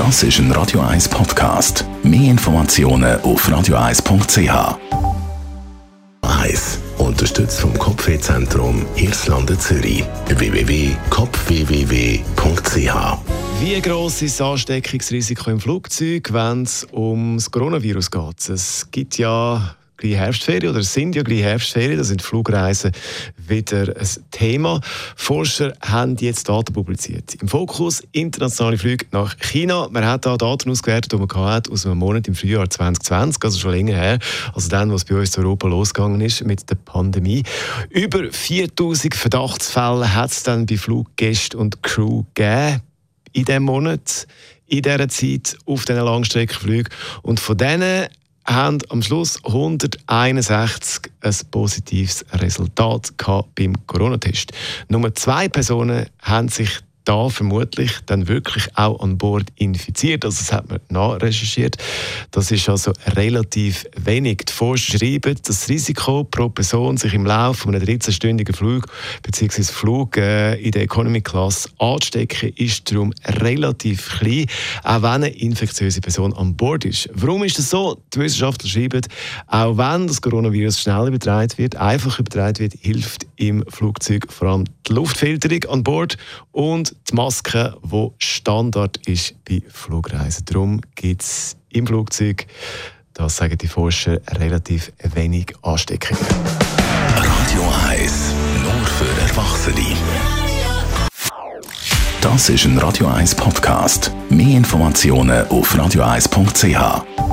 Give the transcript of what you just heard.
Das ist ein Radio 1 Podcast. Mehr Informationen auf radio1.ch. 1. Unterstützt vom Kopfwehzentrum Irlande Zürich. www.kopfwww.ch Wie gross ist das Ansteckungsrisiko im Flugzeug, wenn es ums Coronavirus geht? Es gibt ja gleich Herbstferien oder sind ja gleich Herbstferien, da sind Flugreisen wieder ein Thema. Forscher haben jetzt Daten publiziert. Im Fokus internationale Flüge nach China. Man hat da Daten ausgewertet, die man hat aus einem Monat im Frühjahr 2020, also schon länger her, also dann, was bei uns in Europa losgegangen ist mit der Pandemie. Über 4000 Verdachtsfälle hat es dann bei Fluggästen und Crew gegeben in diesem Monat, in dieser Zeit auf diesen Langstreckenflügen. Und von denen haben am Schluss 161 ein positives Resultat beim Corona-Test. Nur zwei Personen haben sich da vermutlich dann wirklich auch an Bord infiziert. Also das hat man nachrecherchiert. Das ist also relativ wenig. Die Forscher schreiben, das Risiko pro Person, sich im Laufe eines 13-stündigen Flug bzw. Flug äh, in der Economy Class anzustecken, ist darum relativ klein, auch wenn eine infektiöse Person an Bord ist. Warum ist das so? Die Wissenschaftler schreiben, auch wenn das Coronavirus schnell übertragen wird, einfach übertragen wird, hilft im Flugzeug vor allem die Luftfilterung an Bord und die Maske, die Standard ist bei Flugreisen. Darum gibt es im Flugzeug, das sagen die Forscher, relativ wenig Ansteckungen. Radio 1, nur für Erwachsene. Das ist ein Radio 1 Podcast. Mehr Informationen auf radio1.ch.